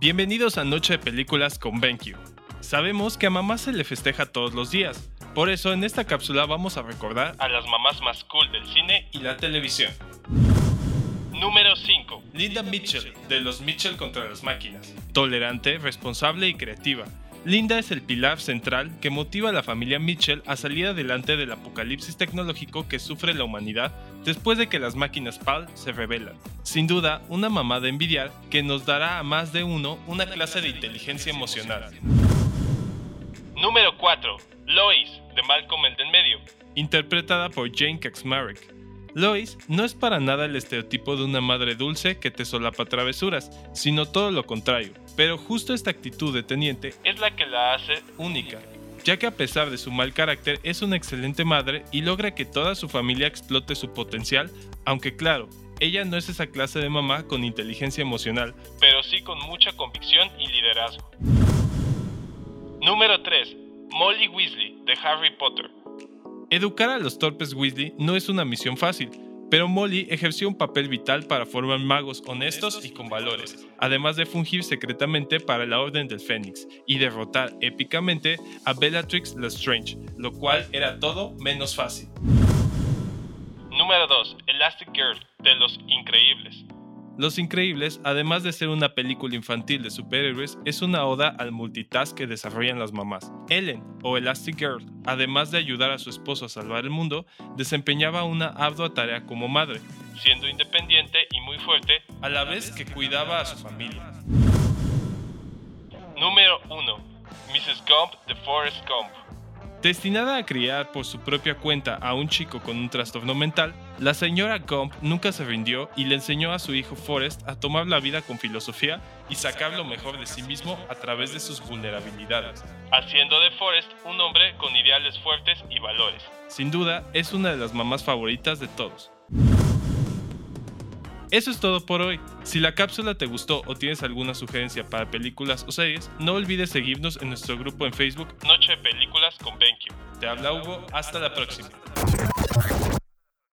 Bienvenidos a Noche de Películas con BenQ. Sabemos que a mamá se le festeja todos los días, por eso en esta cápsula vamos a recordar a las mamás más cool del cine y la televisión. Número 5. Linda Mitchell, de los Mitchell contra las máquinas. Tolerante, responsable y creativa. Linda es el pilar central que motiva a la familia Mitchell a salir adelante del apocalipsis tecnológico que sufre la humanidad después de que las máquinas PAL se revelan. Sin duda, una mamá de envidiar que nos dará a más de uno una clase de inteligencia emocional. Número 4. Lois, de Malcolm el medio. Interpretada por Jane Kaczmarek. Lois no es para nada el estereotipo de una madre dulce que te solapa travesuras, sino todo lo contrario. Pero justo esta actitud de teniente es la que la hace única, ya que a pesar de su mal carácter es una excelente madre y logra que toda su familia explote su potencial, aunque claro, ella no es esa clase de mamá con inteligencia emocional, pero sí con mucha convicción y liderazgo. Número 3. Molly Weasley, de Harry Potter. Educar a los torpes Weasley no es una misión fácil, pero Molly ejerció un papel vital para formar magos honestos y con valores, además de fungir secretamente para la Orden del Fénix y derrotar épicamente a Bellatrix Lestrange, lo cual era todo menos fácil. Número 2. Elastic Girl, de los Increíbles. Los Increíbles, además de ser una película infantil de superhéroes, es una oda al multitask que desarrollan las mamás. Ellen, o Elastic Girl, además de ayudar a su esposo a salvar el mundo, desempeñaba una ardua tarea como madre, siendo independiente y muy fuerte, a la vez que cuidaba a su familia. Número 1. Mrs. Gump de Forrest Gump. Destinada a criar por su propia cuenta a un chico con un trastorno mental, la señora Gump nunca se rindió y le enseñó a su hijo Forrest a tomar la vida con filosofía y sacar lo mejor de sí mismo a través de sus vulnerabilidades, haciendo de Forrest un hombre con ideales fuertes y valores. Sin duda, es una de las mamás favoritas de todos. Eso es todo por hoy. Si la cápsula te gustó o tienes alguna sugerencia para películas o series, no olvides seguirnos en nuestro grupo en Facebook Noche de Películas con BenQ. Te habla Hugo, hasta la próxima.